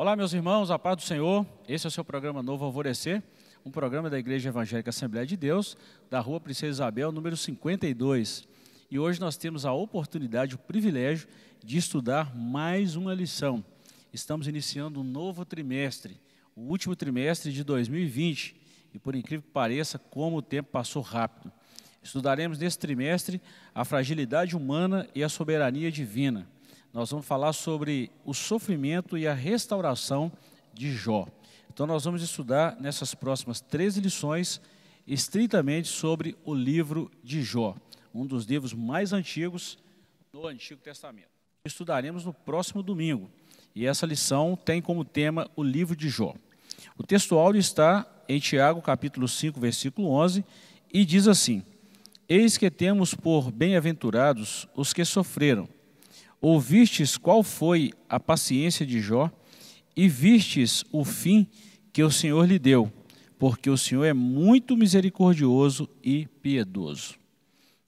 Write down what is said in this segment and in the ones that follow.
Olá, meus irmãos, a paz do Senhor. Esse é o seu programa Novo Alvorecer, um programa da Igreja Evangélica Assembleia de Deus, da Rua Princesa Isabel, número 52. E hoje nós temos a oportunidade, o privilégio de estudar mais uma lição. Estamos iniciando um novo trimestre, o último trimestre de 2020, e por incrível que pareça, como o tempo passou rápido. Estudaremos nesse trimestre a fragilidade humana e a soberania divina nós vamos falar sobre o sofrimento e a restauração de Jó. Então, nós vamos estudar nessas próximas 13 lições estritamente sobre o livro de Jó, um dos livros mais antigos do Antigo Testamento. Estudaremos no próximo domingo e essa lição tem como tema o livro de Jó. O texto áudio está em Tiago, capítulo 5, versículo 11, e diz assim: Eis que temos por bem-aventurados os que sofreram Ouvistes qual foi a paciência de Jó e vistes o fim que o Senhor lhe deu, porque o Senhor é muito misericordioso e piedoso.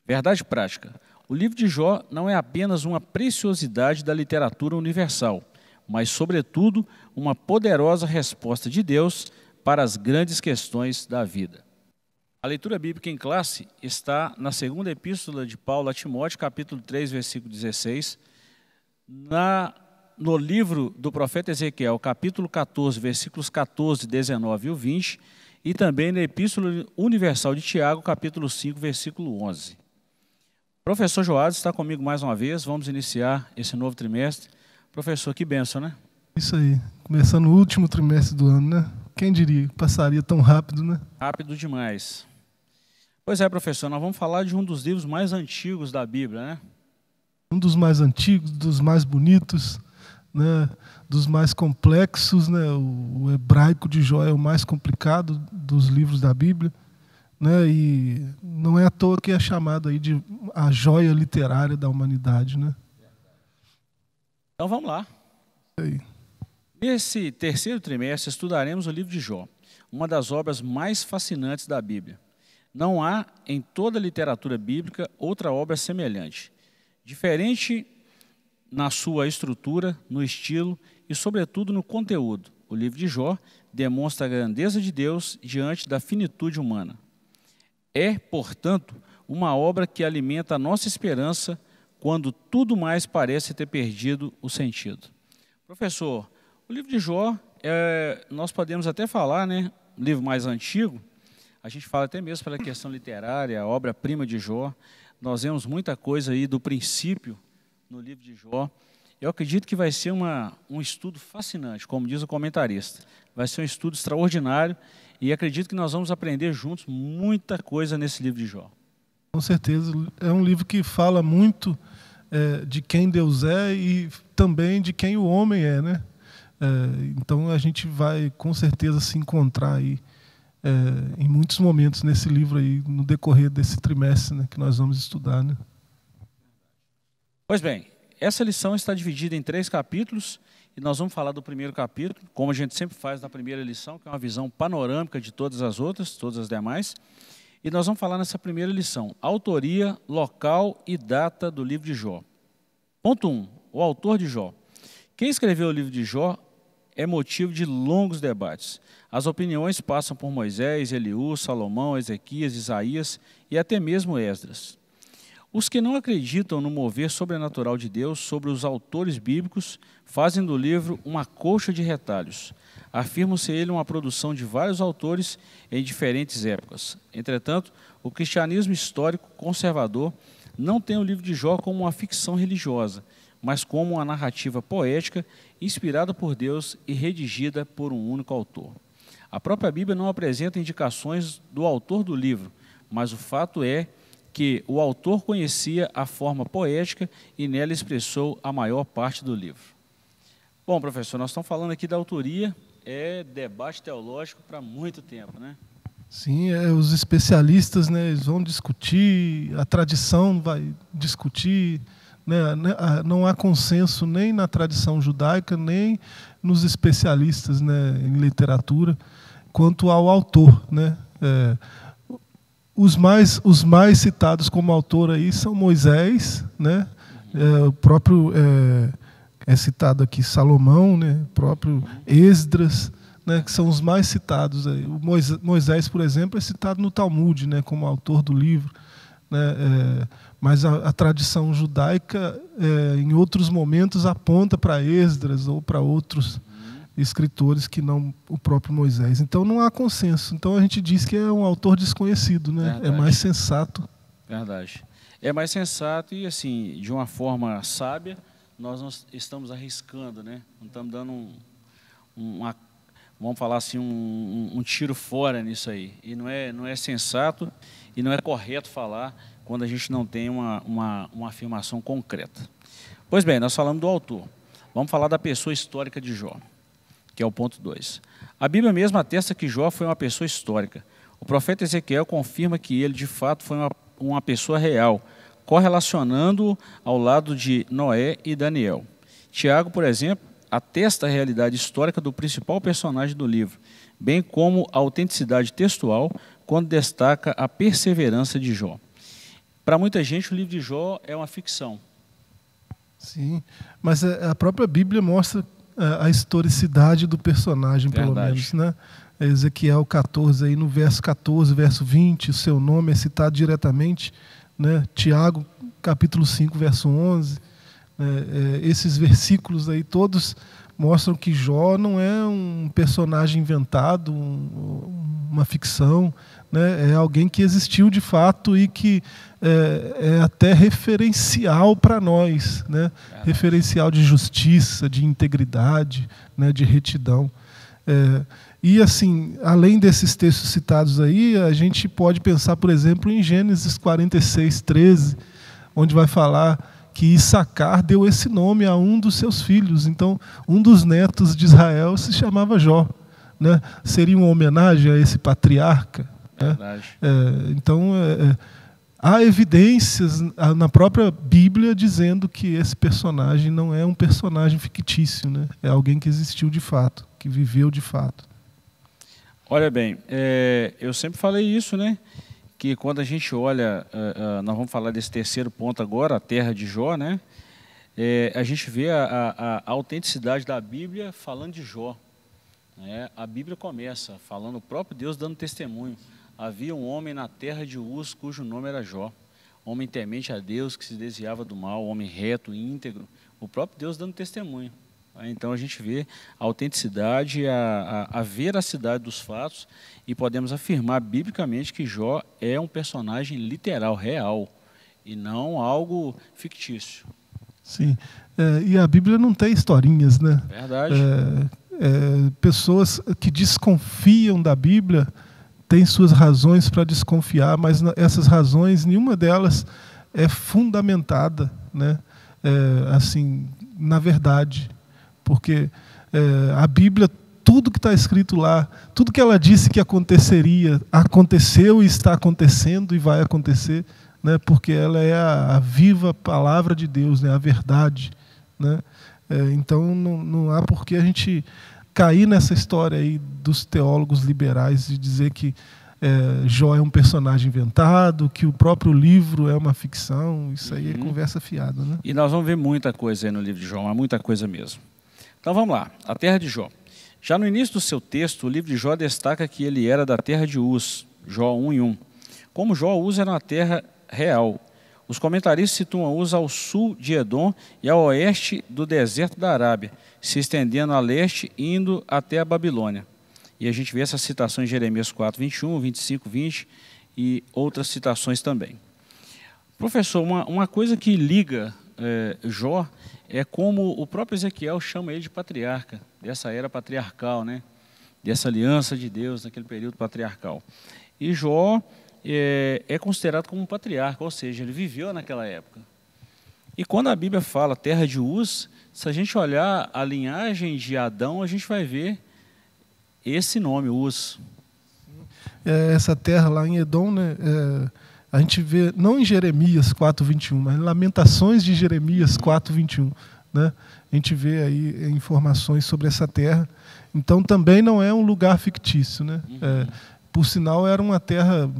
Verdade prática: o livro de Jó não é apenas uma preciosidade da literatura universal, mas, sobretudo, uma poderosa resposta de Deus para as grandes questões da vida. A leitura bíblica em classe está na segunda epístola de Paulo a Timóteo, capítulo 3, versículo 16 na, no livro do profeta Ezequiel, capítulo 14, versículos 14, 19 e 20, e também na Epístola Universal de Tiago, capítulo 5, versículo 11. Professor Joás está comigo mais uma vez, vamos iniciar esse novo trimestre. Professor, que benção, né? Isso aí, começando o último trimestre do ano, né? Quem diria que passaria tão rápido, né? Rápido demais. Pois é, professor, nós vamos falar de um dos livros mais antigos da Bíblia, né? Um dos mais antigos, dos mais bonitos, né, dos mais complexos. Né, o, o, hebraico de Jó é o mais complicado dos livros da Bíblia. Né, e não é à toa que é chamado aí de a joia literária da humanidade. Né? Então vamos lá. Aí. Nesse terceiro trimestre estudaremos o livro de Jó, uma das obras mais fascinantes da Bíblia. Não há em toda a literatura bíblica outra obra semelhante. Diferente na sua estrutura, no estilo e, sobretudo, no conteúdo. O livro de Jó demonstra a grandeza de Deus diante da finitude humana. É, portanto, uma obra que alimenta a nossa esperança quando tudo mais parece ter perdido o sentido. Professor, o livro de Jó, é, nós podemos até falar, né, livro mais antigo, a gente fala até mesmo pela questão literária, a obra-prima de Jó, nós vemos muita coisa aí do princípio no livro de Jó. Eu acredito que vai ser uma, um estudo fascinante, como diz o comentarista. Vai ser um estudo extraordinário e acredito que nós vamos aprender juntos muita coisa nesse livro de Jó. Com certeza. É um livro que fala muito é, de quem Deus é e também de quem o homem é, né? É, então a gente vai com certeza se encontrar aí é, em muitos momentos nesse livro aí, no decorrer desse trimestre né, que nós vamos estudar. Né? Pois bem, essa lição está dividida em três capítulos e nós vamos falar do primeiro capítulo, como a gente sempre faz na primeira lição, que é uma visão panorâmica de todas as outras, todas as demais. E nós vamos falar nessa primeira lição, autoria, local e data do livro de Jó. Ponto 1, um, o autor de Jó. Quem escreveu o livro de Jó é motivo de longos debates. As opiniões passam por Moisés, Eliú, Salomão, Ezequias, Isaías e até mesmo Esdras. Os que não acreditam no mover sobrenatural de Deus sobre os autores bíblicos fazem do livro uma colcha de retalhos. Afirmam ser ele uma produção de vários autores em diferentes épocas. Entretanto, o cristianismo histórico conservador não tem o livro de Jó como uma ficção religiosa, mas como uma narrativa poética inspirada por Deus e redigida por um único autor. A própria Bíblia não apresenta indicações do autor do livro, mas o fato é que o autor conhecia a forma poética e nela expressou a maior parte do livro. Bom, professor, nós estamos falando aqui da autoria, é debate teológico para muito tempo, né? Sim, é, os especialistas né, eles vão discutir, a tradição vai discutir, não há consenso nem na tradição judaica, nem nos especialistas né, em literatura quanto ao autor. Né? É, os, mais, os mais citados como autor aí são Moisés, né? É, o próprio é, é citado aqui Salomão, né, próprio Esdras, né, que são os mais citados. Aí. O Moisés, por exemplo, é citado no Talmud né, como autor do livro. Né, é, mas a, a, tradição judaica, é, em outros momentos, aponta para Esdras ou para outros escritores que não o próprio Moisés. Então não há consenso. Então a gente diz que é um autor desconhecido, né? É mais sensato. Verdade. É mais sensato e assim, de uma forma sábia, nós não estamos arriscando, né? Não estamos dando um, uma, vamos falar assim, um, um, tiro fora nisso aí. E não é, não é sensato e não é correto falar quando a gente não tem uma, uma, uma afirmação concreta. Pois bem, nós falamos do autor. Vamos falar da pessoa histórica de Jó que é o ponto 2. A Bíblia mesmo atesta que Jó foi uma pessoa histórica. O profeta Ezequiel confirma que ele, de fato, foi uma, uma pessoa real, correlacionando-o ao lado de Noé e Daniel. Tiago, por exemplo, atesta a realidade histórica do principal personagem do livro, bem como a autenticidade textual, quando destaca a perseverança de Jó. Para muita gente, o livro de Jó é uma ficção. Sim, mas a própria Bíblia mostra a historicidade do personagem, Verdade. pelo menos, né? Ezequiel 14 aí no verso 14, verso 20, o seu nome é citado diretamente, né? Tiago capítulo 5, verso 11, né? é, esses versículos aí todos mostram que Jó não é um personagem inventado, um, uma ficção, né? é alguém que existiu de fato e que é, é até referencial para nós, né? referencial de justiça, de integridade, né? de retidão. É, e assim, além desses textos citados aí, a gente pode pensar, por exemplo, em Gênesis 46, 13, onde vai falar que Issacar deu esse nome a um dos seus filhos. Então, um dos netos de Israel se chamava Jó. Né? Seria uma homenagem a esse patriarca. Né? É, então, é, é, há evidências na própria Bíblia dizendo que esse personagem não é um personagem fictício, né? é alguém que existiu de fato, que viveu de fato. Olha bem, é, eu sempre falei isso, né? Que quando a gente olha, uh, uh, nós vamos falar desse terceiro ponto agora, a terra de Jó, né? É, a gente vê a, a, a, autenticidade da Bíblia falando de Jó. Né? A Bíblia começa falando o próprio Deus dando testemunho. Havia um homem na terra de Uz, cujo nome era Jó. Homem temente a Deus, que se desviava do mal, homem reto, íntegro. O próprio Deus dando testemunho. Então a gente vê a autenticidade, a, a, a veracidade dos fatos e podemos afirmar biblicamente que Jó é um personagem literal, real, e não algo fictício. Sim, é, e a Bíblia não tem historinhas, né? Verdade. É, é, pessoas que desconfiam da Bíblia tem suas razões para desconfiar, mas essas razões, nenhuma delas é fundamentada, né? É, assim, na verdade, porque é, a Bíblia, tudo que está escrito lá, tudo que ela disse que aconteceria, aconteceu e está acontecendo e vai acontecer, né? Porque ela é a, a viva palavra de Deus, né? A verdade, né? É, então não, não há por que a gente cair nessa história aí dos teólogos liberais de dizer que é, Jó é um personagem inventado, que o próprio livro é uma ficção, isso aí é uhum. conversa fiada. Né? E nós vamos ver muita coisa aí no livro de Jó, mas muita coisa mesmo. Então vamos lá, a terra de Jó. Já no início do seu texto, o livro de Jó destaca que ele era da terra de Uz, Jó 1 e 1. Como Jó, Uz era uma terra real. Os comentaristas situam Uz ao sul de Edom e ao oeste do deserto da Arábia, se estendendo a leste, indo até a Babilônia. E a gente vê essas citações em Jeremias 4, 21, 25, 20 e outras citações também. Professor, uma, uma coisa que liga é, Jó é como o próprio Ezequiel chama ele de patriarca, dessa era patriarcal, né? dessa aliança de Deus naquele período patriarcal. E Jó é, é considerado como um patriarca, ou seja, ele viveu naquela época. E quando a Bíblia fala terra de Uz, se a gente olhar a linhagem de Adão, a gente vai ver esse nome, Uz. É, essa terra lá em Edom, né, é, a gente vê, não em Jeremias 4,21, mas em Lamentações de Jeremias 4,21. Né, a gente vê aí informações sobre essa terra. Então também não é um lugar fictício. Né? Uhum. É, por sinal, era uma terra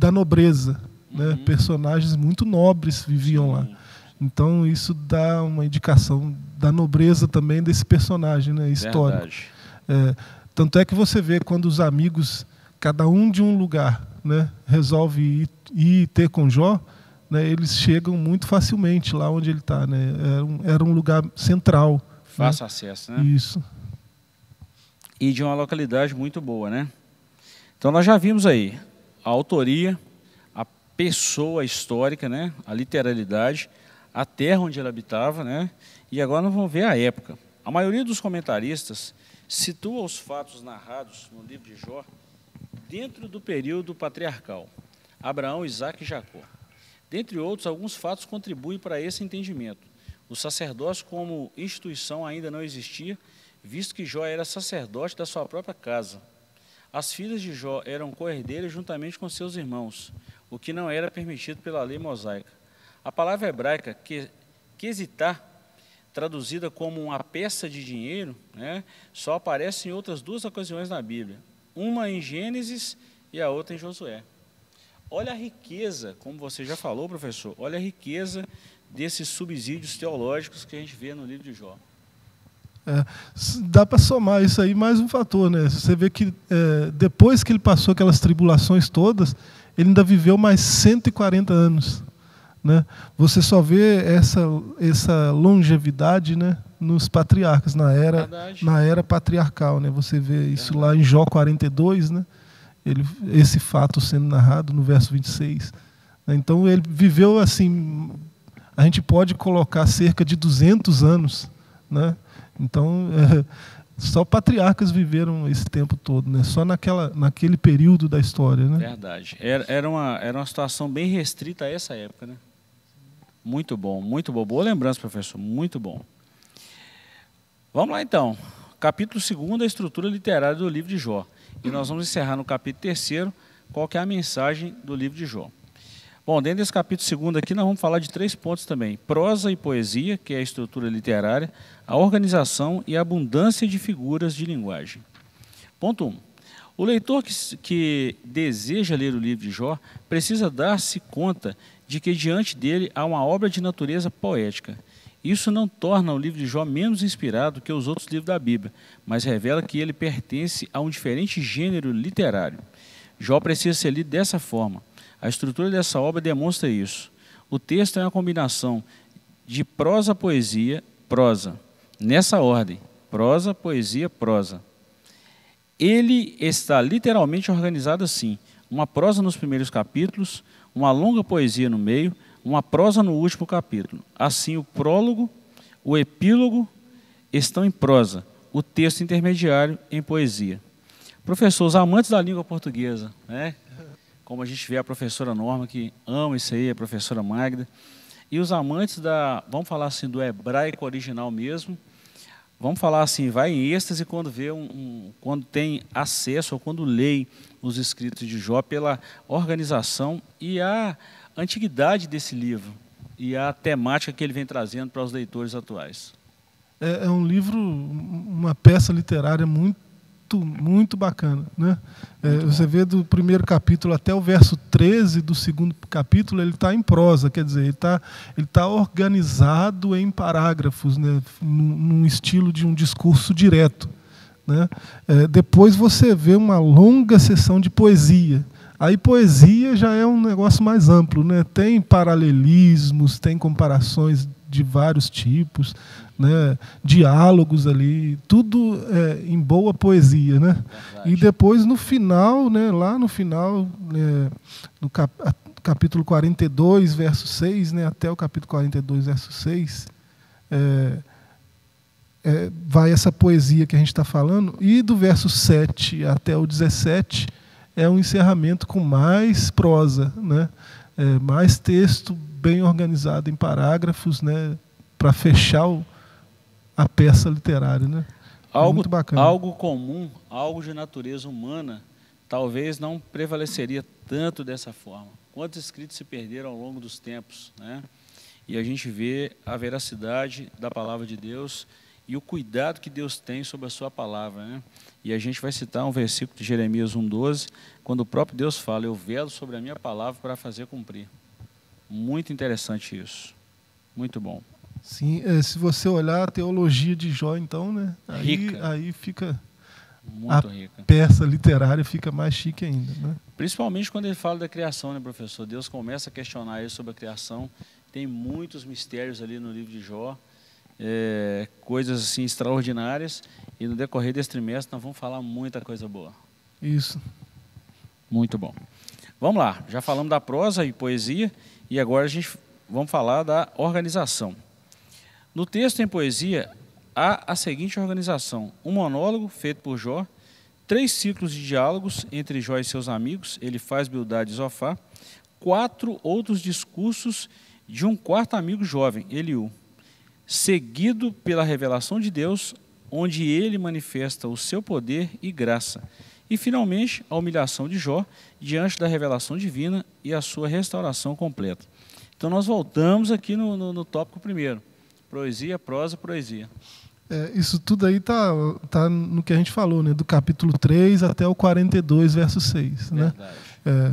da nobreza. Né? Uhum. Personagens muito nobres viviam Sim. lá. Então isso dá uma indicação da nobreza também desse personagem né, histórico. É, tanto é que você vê quando os amigos, cada um de um lugar, né, resolve ir, ir ter com Jó, né, eles chegam muito facilmente lá onde ele está. Né? Era, um, era um lugar central. Né. Fácil né? acesso, né? Isso. E de uma localidade muito boa, né? Então nós já vimos aí a autoria, a pessoa histórica, né? a literalidade, a terra onde ele habitava, né? e agora nós vamos ver a época. A maioria dos comentaristas situa os fatos narrados no livro de Jó dentro do período patriarcal, Abraão, Isaac e Jacó. Dentre outros, alguns fatos contribuem para esse entendimento. O sacerdócio como instituição ainda não existia, visto que Jó era sacerdote da sua própria casa. As filhas de Jó eram coerdeiras juntamente com seus irmãos, o que não era permitido pela lei mosaica. A palavra hebraica que, quesitar, traduzida como uma peça de dinheiro, né, só aparece em outras duas ocasiões na Bíblia. Uma em Gênesis e a outra em Josué. Olha a riqueza, como você já falou, professor, olha a riqueza desses subsídios teológicos que a gente vê no livro de Jó. É, dá para somar isso aí mais um fator, né? Você vê que é, depois que ele passou aquelas tribulações todas, ele ainda viveu mais 140 anos. Né? Você só vê essa, essa longevidade né, nos patriarcas, na era, na era patriarcal. Né? Você vê isso lá em Jó 42, né? ele, esse fato sendo narrado no verso 26. Né? Então ele viveu assim, a gente pode colocar cerca de 200 anos. Né? Então, é, só patriarcas viveram esse tempo todo, né? só naquela, naquele período da história. Né? Verdade. Era, era, uma, era uma situação bem restrita a essa época. Né? Muito bom, muito bom. Boa lembrança, professor. Muito bom. Vamos lá então. Capítulo 2 a estrutura literária do livro de Jó. E nós vamos encerrar no capítulo 3 qual que é a mensagem do livro de Jó. Bom, dentro desse capítulo 2 aqui, nós vamos falar de três pontos também: prosa e poesia, que é a estrutura literária, a organização e a abundância de figuras de linguagem. Ponto 1. Um, o leitor que, que deseja ler o livro de Jó precisa dar-se conta de que diante dele há uma obra de natureza poética. Isso não torna o livro de Jó menos inspirado que os outros livros da Bíblia, mas revela que ele pertence a um diferente gênero literário. Jó precisa ser lido dessa forma a estrutura dessa obra demonstra isso. O texto é uma combinação de prosa, poesia, prosa. Nessa ordem: prosa, poesia, prosa. Ele está literalmente organizado assim: uma prosa nos primeiros capítulos, uma longa poesia no meio, uma prosa no último capítulo. Assim, o prólogo, o epílogo estão em prosa, o texto intermediário em poesia. Professor, os amantes da língua portuguesa, né? Como a gente vê a professora Norma, que ama isso aí, a professora Magda. E os amantes da, vamos falar assim, do hebraico original mesmo, vamos falar assim, vai em êxtase quando vê um, um, quando tem acesso ou quando lê os escritos de Jó pela organização e a antiguidade desse livro e a temática que ele vem trazendo para os leitores atuais. É, é um livro, uma peça literária muito muito, muito bacana. Né? É, você vê do primeiro capítulo até o verso 13 do segundo capítulo, ele está em prosa, quer dizer, ele está ele tá organizado em parágrafos, né? num, num estilo de um discurso direto. Né? É, depois você vê uma longa sessão de poesia. Aí poesia já é um negócio mais amplo, né? tem paralelismos, tem comparações de vários tipos, né, diálogos ali, tudo é, em boa poesia, né? E depois no final, né, lá no final, né, no cap capítulo 42, verso 6, né, até o capítulo 42, verso 6, é, é, vai essa poesia que a gente está falando, e do verso 7 até o 17 é um encerramento com mais prosa, né? É, mais texto bem organizado em parágrafos, né? para fechar o, a peça literária, né? É algo, muito bacana. algo comum, algo de natureza humana, talvez não prevaleceria tanto dessa forma. Quantos escritos se perderam ao longo dos tempos, né? E a gente vê a veracidade da palavra de Deus e o cuidado que Deus tem sobre a sua palavra, né? E a gente vai citar um versículo de Jeremias 1:12, quando o próprio Deus fala: "Eu velo sobre a minha palavra para fazer cumprir". Muito interessante isso. Muito bom. Sim, é, se você olhar a teologia de Jó, então, né? Aí, Rica. aí fica Muito A- rica. peça literária fica mais chique ainda, né? Principalmente quando ele fala da criação, né, professor? Deus começa a questionar ele sobre a criação. Tem muitos mistérios ali no livro de Jó, é, coisas assim extraordinárias. E no decorrer desse trimestre nós vamos falar muita coisa boa. Isso. Muito bom. Vamos lá, já falamos da prosa e poesia e agora a gente vamos falar da organização. No texto em poesia há a seguinte organização: um monólogo feito por Jó, três ciclos de diálogos entre Jó e seus amigos, ele faz Bildade e Zofá, quatro outros discursos de um quarto amigo jovem, Eliú, seguido pela revelação de Deus, onde ele manifesta o seu poder e graça. E, finalmente, a humilhação de Jó diante da revelação divina e a sua restauração completa. Então, nós voltamos aqui no, no, no tópico primeiro: poesia, prosa, poesia. É, isso tudo aí tá, tá no que a gente falou, né? Do capítulo 3 até o 42, verso 6, né? É,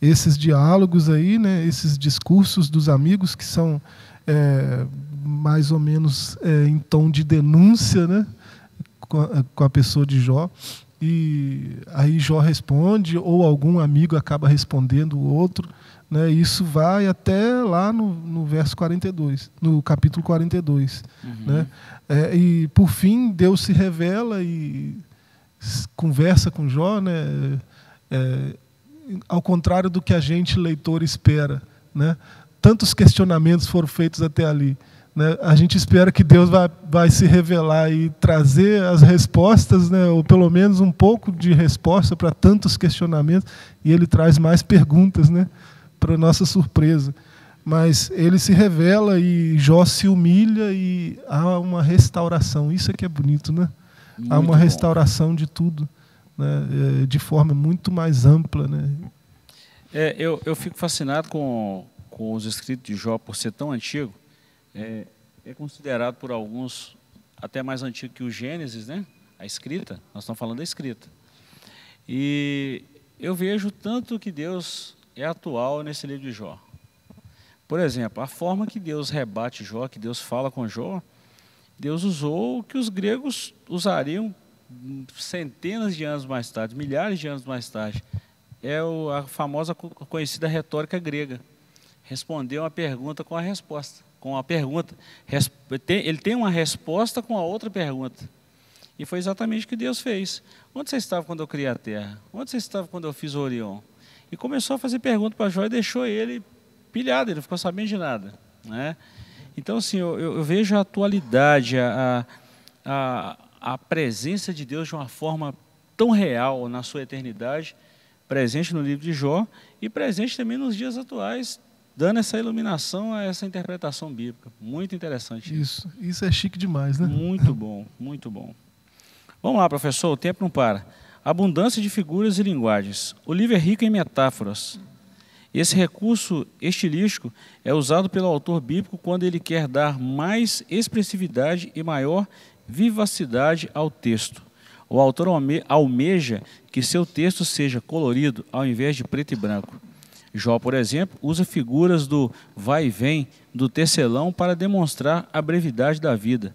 esses diálogos aí, né? Esses discursos dos amigos que são é, mais ou menos é, em tom de denúncia, né? Com a, com a pessoa de Jó. E aí Jó responde, ou algum amigo acaba respondendo o outro. Né? Isso vai até lá no, no verso 42, no capítulo 42. Uhum. Né? É, e por fim Deus se revela e conversa com Jó, né? É, ao contrário do que a gente leitor espera, né? Tantos questionamentos foram feitos até ali, né? A gente espera que Deus vai, vai se revelar e trazer as respostas, né? Ou pelo menos um pouco de resposta para tantos questionamentos, e Ele traz mais perguntas, né? Para nossa surpresa mas ele se revela e Jó se humilha e há uma restauração. Isso é que é bonito, né? há Muito uma bom. restauração de tudo, né? É, de forma muito mais ampla, né? É, eu, eu fico fascinado com, com os escritos de Jó por ser tão antigo. É, é considerado por alguns até mais antigo que o Gênesis, né? A escrita. Nós estamos falando da escrita. E eu vejo tanto que Deus é atual nesse livro de Jó. Por exemplo, a forma que Deus rebate Jó, que Deus fala com Jó, Deus usou o que os gregos usariam centenas de anos mais tarde, milhares de anos mais tarde é a famosa co- conhecida retórica grega. Responder uma pergunta com a resposta, com a pergunta. Ele tem uma resposta com a outra pergunta. E foi exatamente o que Deus fez. Onde você estava quando eu criei a terra? Onde você estava quando eu fiz o Orion? E começou a fazer pergunta para Jó e deixou ele pilhado, ele não ficou sabendo de nada. Né? Então, assim, eu, eu- vejo a atualidade, a, a, a presença de Deus de uma forma tão real na sua eternidade, presente no livro de Jó e presente também nos dias atuais, dando essa iluminação a essa interpretação bíblica. Muito interessante. Isso, isso é chique demais, né? Muito bom, muito bom. Vamos lá, professor, o tempo não para. Abundância de figuras e linguagens. O livro é rico em metáforas. Esse recurso estilístico é usado pelo autor bíblico quando ele quer dar mais expressividade e maior vivacidade ao texto. O autor alme- almeja que seu texto seja colorido ao invés de preto e branco. Jó, por exemplo, usa figuras do vai e vem do tecelão para demonstrar a brevidade da vida.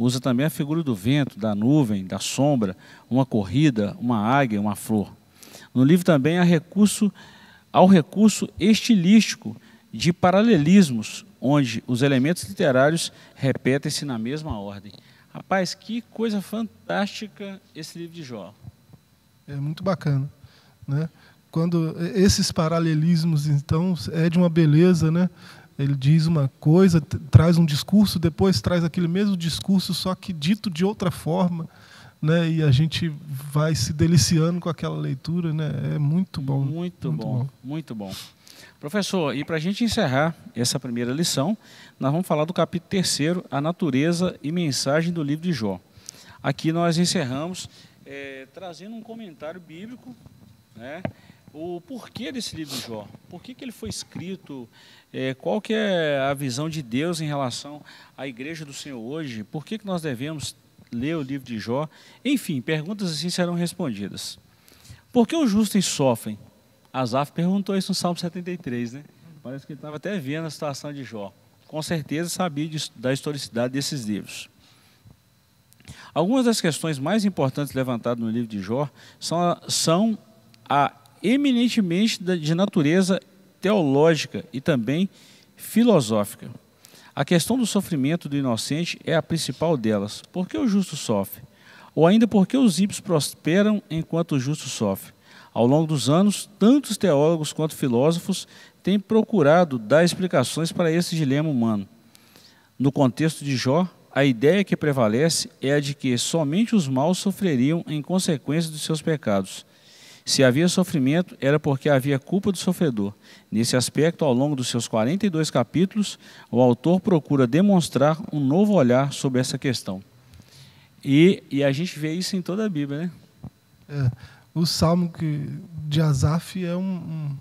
Usa também a figura do vento, da nuvem, da sombra, uma corrida, uma águia, uma flor. No livro também há recurso, há o recurso estilístico de paralelismos, onde os elementos literários repetem-se na mesma ordem. Rapaz, que coisa fantástica esse livro de Jó. É muito bacana, né? Quando esses paralelismos, então, é de uma beleza, né? Ele diz uma coisa, traz um discurso, depois traz aquele mesmo discurso, só que dito de outra forma, né? E a gente vai se deliciando com aquela leitura, né? É muito bom. Muito, bom, muito bom. Professor, e para a gente encerrar essa primeira lição, nós vamos falar do capítulo terceiro, a natureza e mensagem do livro de Jó. Aqui nós encerramos eh, trazendo um comentário bíblico, né? O porquê desse livro de Jó? Por que, que ele foi escrito? Eh, qual que é a visão de Deus em relação à igreja do Senhor hoje? Por que, que nós devemos ler o livro de Jó? Enfim, perguntas assim serão respondidas. Por que os justos sofrem? Asaf perguntou isso no Salmo 73, né? Parece que ele estava até vendo a situação de Jó. com certeza sabia da historicidade desses livros. Algumas das questões mais importantes levantadas no livro de Jó são, são a eminentemente de natureza teológica e também filosófica. A questão do sofrimento do inocente é a principal delas. Por que o justo sofre? Ou ainda por que os ímpios prosperam enquanto o justo sofre? Ao longo dos anos, tantos teólogos quanto filósofos têm procurado dar explicações para esse dilema humano. No contexto de Jó, a ideia que prevalece é a de que somente os maus sofreriam em consequência dos seus pecados. Se havia sofrimento, era porque havia culpa do sofredor. Nesse aspecto, ao longo dos seus 42 capítulos, o autor procura demonstrar um novo olhar sobre essa questão. E, e a gente vê isso em toda a Bíblia, né? É, o Salmo que, de Asaf é um,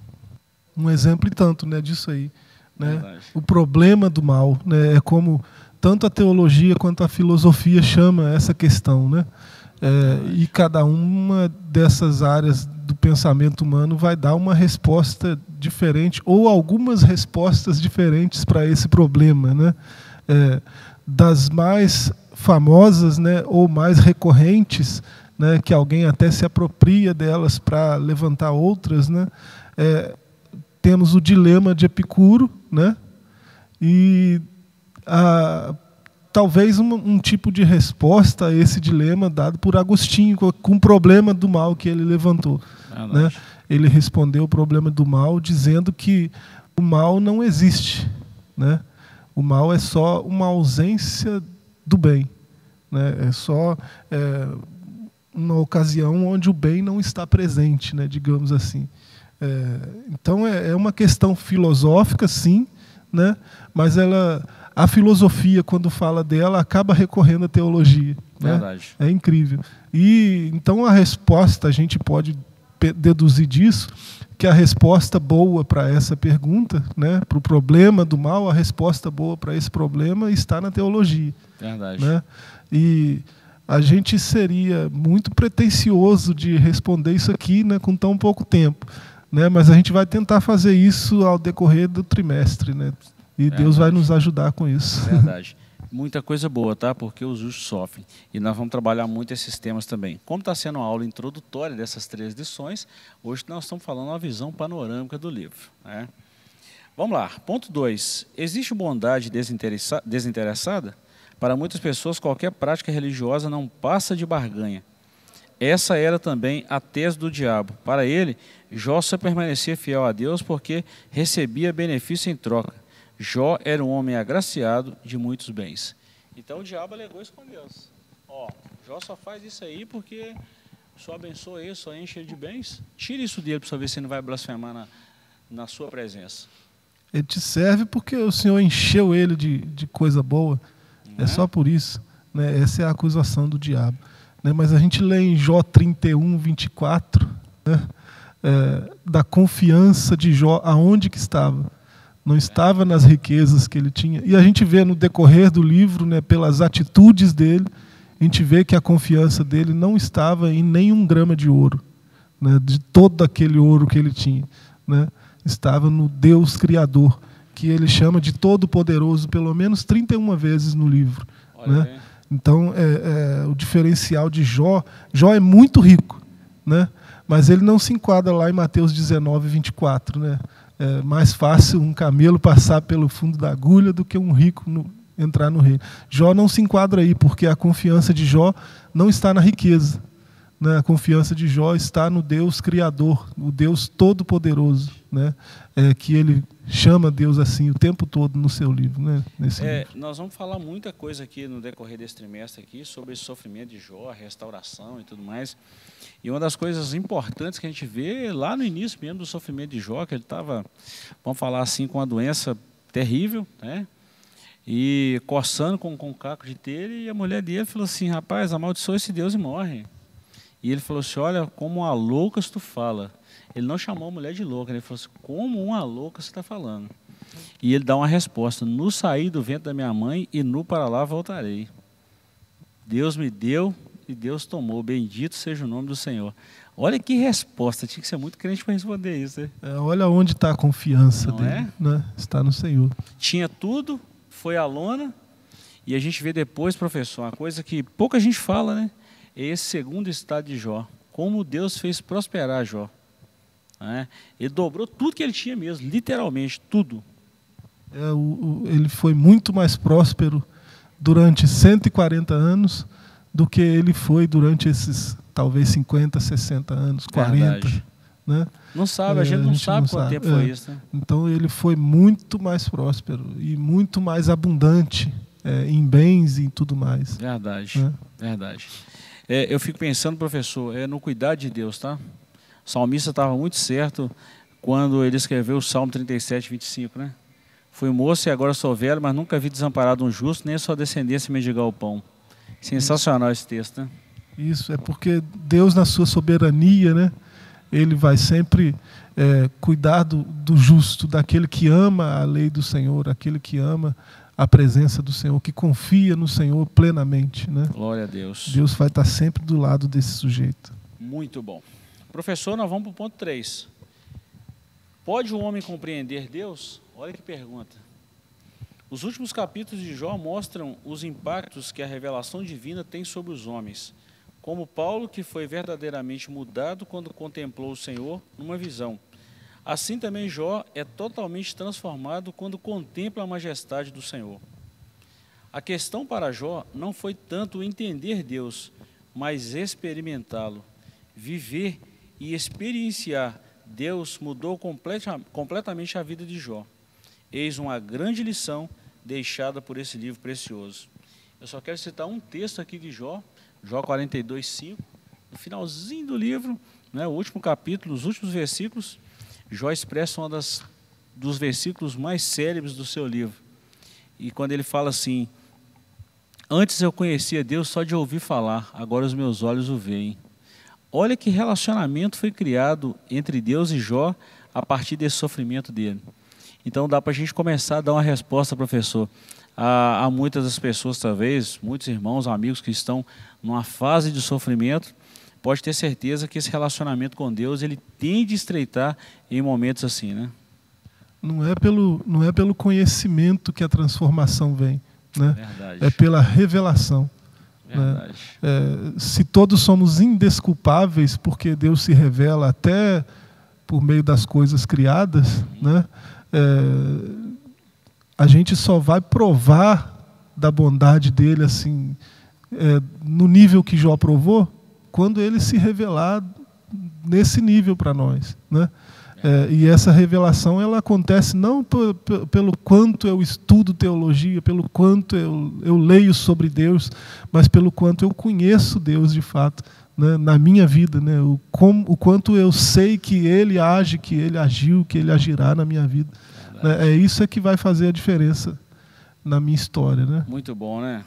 um, um exemplo e tanto né, disso aí. Né? O problema do mal né, é como tanto a teologia quanto a filosofia chama essa questão. Né? É, e cada uma dessas áreas do pensamento humano vai dar uma resposta diferente ou algumas respostas diferentes para esse problema. Né? É, das mais famosas né, ou mais recorrentes, né, que alguém até se apropria delas para levantar outras, né, é, temos o dilema de Epicuro, né, e a, talvez um, um, tipo de resposta a esse dilema dado por Agostinho, com o problema do mal que ele levantou. né? Ele respondeu o problema do mal dizendo que o mal não existe. Né? O mal é só uma ausência do bem. Né? É só é, uma ocasião onde o bem não está presente, né? digamos assim. É, então é, é uma questão filosófica, sim, né? mas ela a filosofia, quando fala dela, acaba recorrendo à teologia. Né? É incrível. E então a resposta, a gente pode deduzir disso, que a resposta boa para essa pergunta, né, para o problema do mal, a resposta boa para esse problema está na teologia. Verdade. Né? E a gente seria muito pretensioso de responder isso aqui né, com tão pouco tempo. Né? Mas a gente vai tentar fazer isso ao decorrer do trimestre. Né? E Verdade. Deus vai nos ajudar com isso. Verdade. Muita coisa boa, tá? Porque os justos sofrem. E nós vamos trabalhar muito esses temas também. Como está sendo uma aula introdutória dessas três lições, hoje nós estamos falando uma visão panorâmica do livro. Né? Vamos lá. Ponto 2. Existe bondade desinteressa desinteressada? Para muitas pessoas, qualquer prática religiosa não passa de barganha. Essa era também a tese do diabo. Para ele, Jó só permanecia fiel a Deus porque recebia benefício em troca. Jó era um homem agraciado de muitos bens. Então o diabo alegou isso com Deus. Ó, Jó só faz isso aí porque só abençoa ele, só enche ele de bens. Tira isso dele para ver se ele não vai blasfemar na, na sua presença. Ele te serve porque o Senhor encheu ele de, de coisa boa. É, é só por isso. Né? Essa é a acusação do diabo. Né? Mas a gente lê em Jó 31, 24, né? é, da confiança de Jó aonde que estava não estava nas riquezas que ele tinha. E a gente vê no decorrer do livro, né, pelas atitudes dele, a gente vê que a confiança dele não estava em nenhum grama de ouro, né, de todo aquele ouro que ele tinha. Né, estava no Deus Criador, que ele chama de Todo-Poderoso, pelo menos 31 vezes no livro. Né? Então, é, é, o diferencial de Jó, Jó é muito rico, né? mas ele não se enquadra lá em Mateus 19, 24. Né? É mais fácil um camelo passar pelo fundo da agulha do que um rico no, entrar no reino. Jó não se enquadra aí, porque a confiança de Jó não está na riqueza. Né? A confiança de Jó está no Deus Criador, o Deus Todo-Poderoso, né? É, que ele chama Deus assim o tempo todo no seu livro. Né? Nesse é, livro. Nós vamos falar muita coisa aqui no decorrer desse trimestre aqui sobre esse sofrimento de Jó, a restauração e tudo mais. E uma das coisas importantes que a gente vê lá no início mesmo do sofrimento de Jó, que ele estava, vamos falar assim, com uma doença terrível, né? E coçando com, com o caco de telha, e a mulher dele falou assim, rapaz, amaldiçoa esse Deus e morre. E ele falou assim, olha, como uma louca tu fala. Ele não chamou a mulher de louca, ele falou assim, como uma louca você está falando. E ele dá uma resposta, no sair do vento da minha mãe e no para lá voltarei. Deus me deu e Deus tomou. Bendito seja o nome do Senhor. Olha que resposta. Tinha que ser muito crente para responder isso. Né? É, olha onde está a confiança Não dele. É? Né? Está no Senhor. Tinha tudo, foi a lona, e a gente vê depois, professor, uma coisa que pouca gente fala, né? É esse segundo estado de Jó. Como Deus fez prosperar Jó. Né? Ele dobrou tudo que ele tinha mesmo, literalmente, tudo. É, o, o, ele foi muito mais próspero durante 140 anos do que ele foi durante esses talvez 50, 60 anos, 40. Verdade. Né? Não sabe, a gente, é, não, a gente sabe não quanto sabe. tempo é. foi isso. Né? Então ele foi muito mais próspero e muito mais abundante é, em bens e em tudo mais. Verdade, né? verdade. É, eu fico pensando, professor, é no cuidar de Deus, tá? O salmista estava muito certo quando ele escreveu o Salmo 37, 25, né? Fui moço e agora sou velho, mas nunca vi desamparado um justo, nem sua descendência mendigar o pão. Sensacional esse texto, né? Isso, é porque Deus, na sua soberania, né? Ele vai sempre é, cuidar do, do justo, daquele que ama a lei do Senhor, aquele que ama a presença do Senhor, que confia no Senhor plenamente. Né? Glória a Deus. Deus vai estar sempre do lado desse sujeito. Muito bom. Professor, nós vamos para o ponto 3. Pode o homem compreender Deus? Olha que pergunta. Os últimos capítulos de Jó mostram os impactos que a revelação divina tem sobre os homens, como Paulo, que foi verdadeiramente mudado quando contemplou o Senhor numa visão. Assim também Jó é totalmente transformado quando contempla a majestade do Senhor. A questão para Jó não foi tanto entender Deus, mas experimentá-lo. Viver e experienciar Deus mudou completa, completamente a vida de Jó. Eis uma grande lição deixada por esse livro precioso. Eu só quero citar um texto aqui de Jó, Jó 42, 5, no finalzinho do livro, né, o último capítulo, os últimos versículos, Jó expressa um dos versículos mais célebres do seu livro. E quando ele fala assim: Antes eu conhecia Deus só de ouvir falar, agora os meus olhos o veem. Olha que relacionamento foi criado entre Deus e Jó a partir desse sofrimento dele. Então dá para a gente começar a dar uma resposta, professor, a, muitas das pessoas, talvez, muitos irmãos, amigos que estão numa fase de sofrimento, pode ter certeza que esse relacionamento com Deus ele tende a estreitar em momentos assim, né? Não é pelo, não é pelo conhecimento que a transformação vem, né? Verdade. É pela revelação. Né? É, se todos somos indesculpáveis porque Deus se revela até por meio das coisas criadas, uhum. né? É, a gente só vai provar da bondade dele assim é, no nível que Jó provou quando ele se revelar nesse nível para nós, né? É, e essa revelação ela acontece não pelo quanto eu estudo teologia, pelo quanto eu, eu leio sobre Deus, mas pelo quanto eu conheço Deus de fato né, na minha vida, né, o, como, o quanto eu sei que Ele age, que Ele agiu, que Ele agirá na minha vida. Né, é isso é que vai fazer a diferença na minha história. Né? Muito bom, né?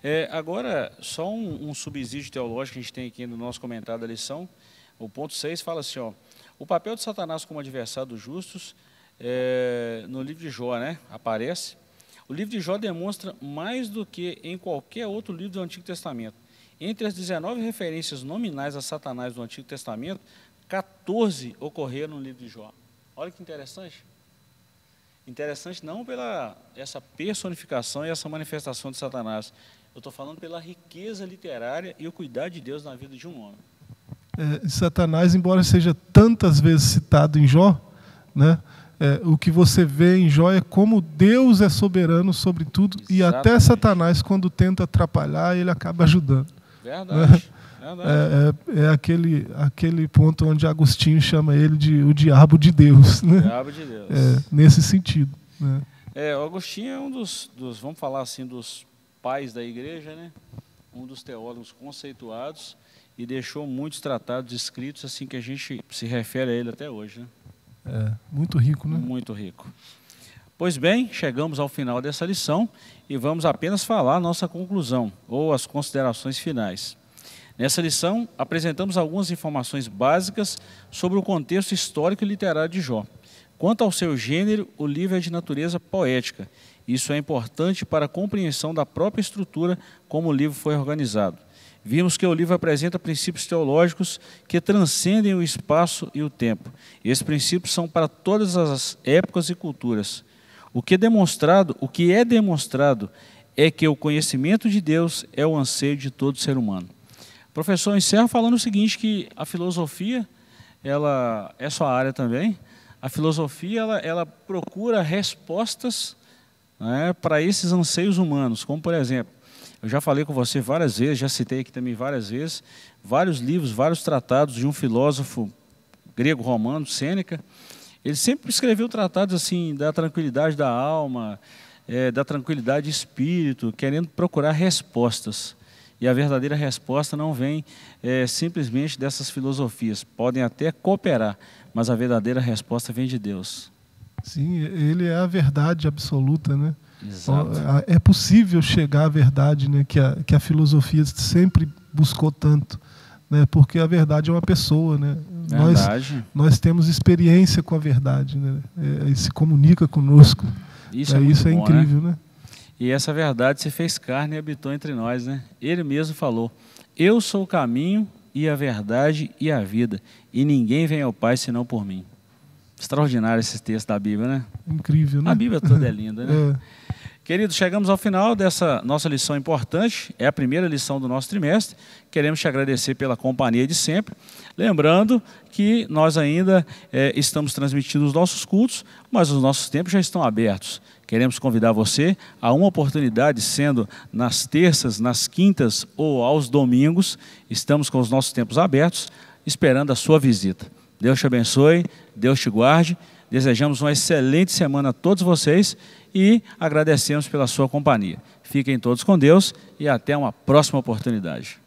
É, agora, só um, um, subsídio teológico que a gente tem aqui no nosso comentário da lição. O ponto 6 fala assim, ó, o papel de Satanás como adversário dos justos, é, no livro de Jó, né, aparece. O livro de Jó demonstra mais do que em qualquer outro livro do Antigo Testamento entre as 19 referências nominais a Satanás do Antigo Testamento, 14 ocorreram no livro de Jó. Olha que interessante. Interessante não pela essa personificação e essa manifestação de Satanás. Eu estou falando pela riqueza literária e o cuidado de Deus na vida de um homem. É, Satanás, embora seja tantas vezes citado em Jó, né, é, o que você vê em Jó é como Deus é soberano sobre tudo Exatamente. e até Satanás, quando tenta atrapalhar, ele acaba ajudando. Verdade. É, é, é, aquele, aquele ponto onde Agostinho chama ele de o diabo de Deus. Né? Diabo de Deus. É, nesse sentido. Né? É, Agostinho é um dos, dos, vamos falar assim, dos pais da igreja, né? um dos teólogos conceituados e deixou muitos tratados escritos assim que a gente se refere a ele até hoje. Né? É, muito rico, né? Muito rico. Pois bem, chegamos ao final dessa lição e vamos apenas falar nossa conclusão ou as considerações finais. Nessa lição, apresentamos algumas informações básicas sobre o contexto histórico e literário de Jó. Quanto ao seu gênero, o livro é de natureza poética. Isso é importante para a compreensão da própria estrutura como o livro foi organizado. Vimos que o livro apresenta princípios teológicos que transcendem o espaço e o tempo. E esses princípios são para todas as épocas e culturas. O que é demonstrado, o que é demonstrado é que o conhecimento de Deus é o anseio de todo ser humano. O professor encerra falando o seguinte que a filosofia, ela é sua área também. A filosofia ela, ela procura respostas né, para esses anseios humanos, como por exemplo, eu já falei com você várias vezes, já citei aqui também várias vezes, vários livros, vários tratados de um filósofo grego-romano, Sêneca. Ele sempre escreveu tratados assim da tranquilidade da alma, é, da tranquilidade de espírito, querendo procurar respostas. E a verdadeira resposta não vem é, simplesmente dessas filosofias. Podem até cooperar, mas a verdadeira resposta vem de Deus. Sim, ele é a verdade absoluta, né? Exato. É possível chegar à verdade, né? Que a, que a filosofia sempre buscou tanto, né? Porque a verdade é uma pessoa, né? Verdade. Nós, nós temos experiência com a verdade, né? É, e se comunica conosco. Isso é, é isso é bom, né? incrível, né? né? E essa verdade se fez carne e habitou entre nós, né? Ele mesmo falou: Eu sou o caminho e a verdade e a vida, e ninguém vem ao Pai senão por mim. Extraordinário esse texto da Bíblia, né? Incrível, né? A Bíblia toda é linda, né? É. Queridos, chegamos ao final dessa nossa lição importante, é a primeira lição do nosso trimestre. Queremos te agradecer pela companhia de sempre. Lembrando que nós ainda é, estamos transmitindo os nossos cultos, mas os nossos tempos já estão abertos. Queremos convidar você a uma oportunidade, sendo nas terças, nas quintas ou aos domingos. Estamos com os nossos tempos abertos, esperando a sua visita. Deus te abençoe, Deus te guarde. Desejamos uma excelente semana a todos vocês e agradecemos pela sua companhia. Fiquem todos com Deus e até uma próxima oportunidade.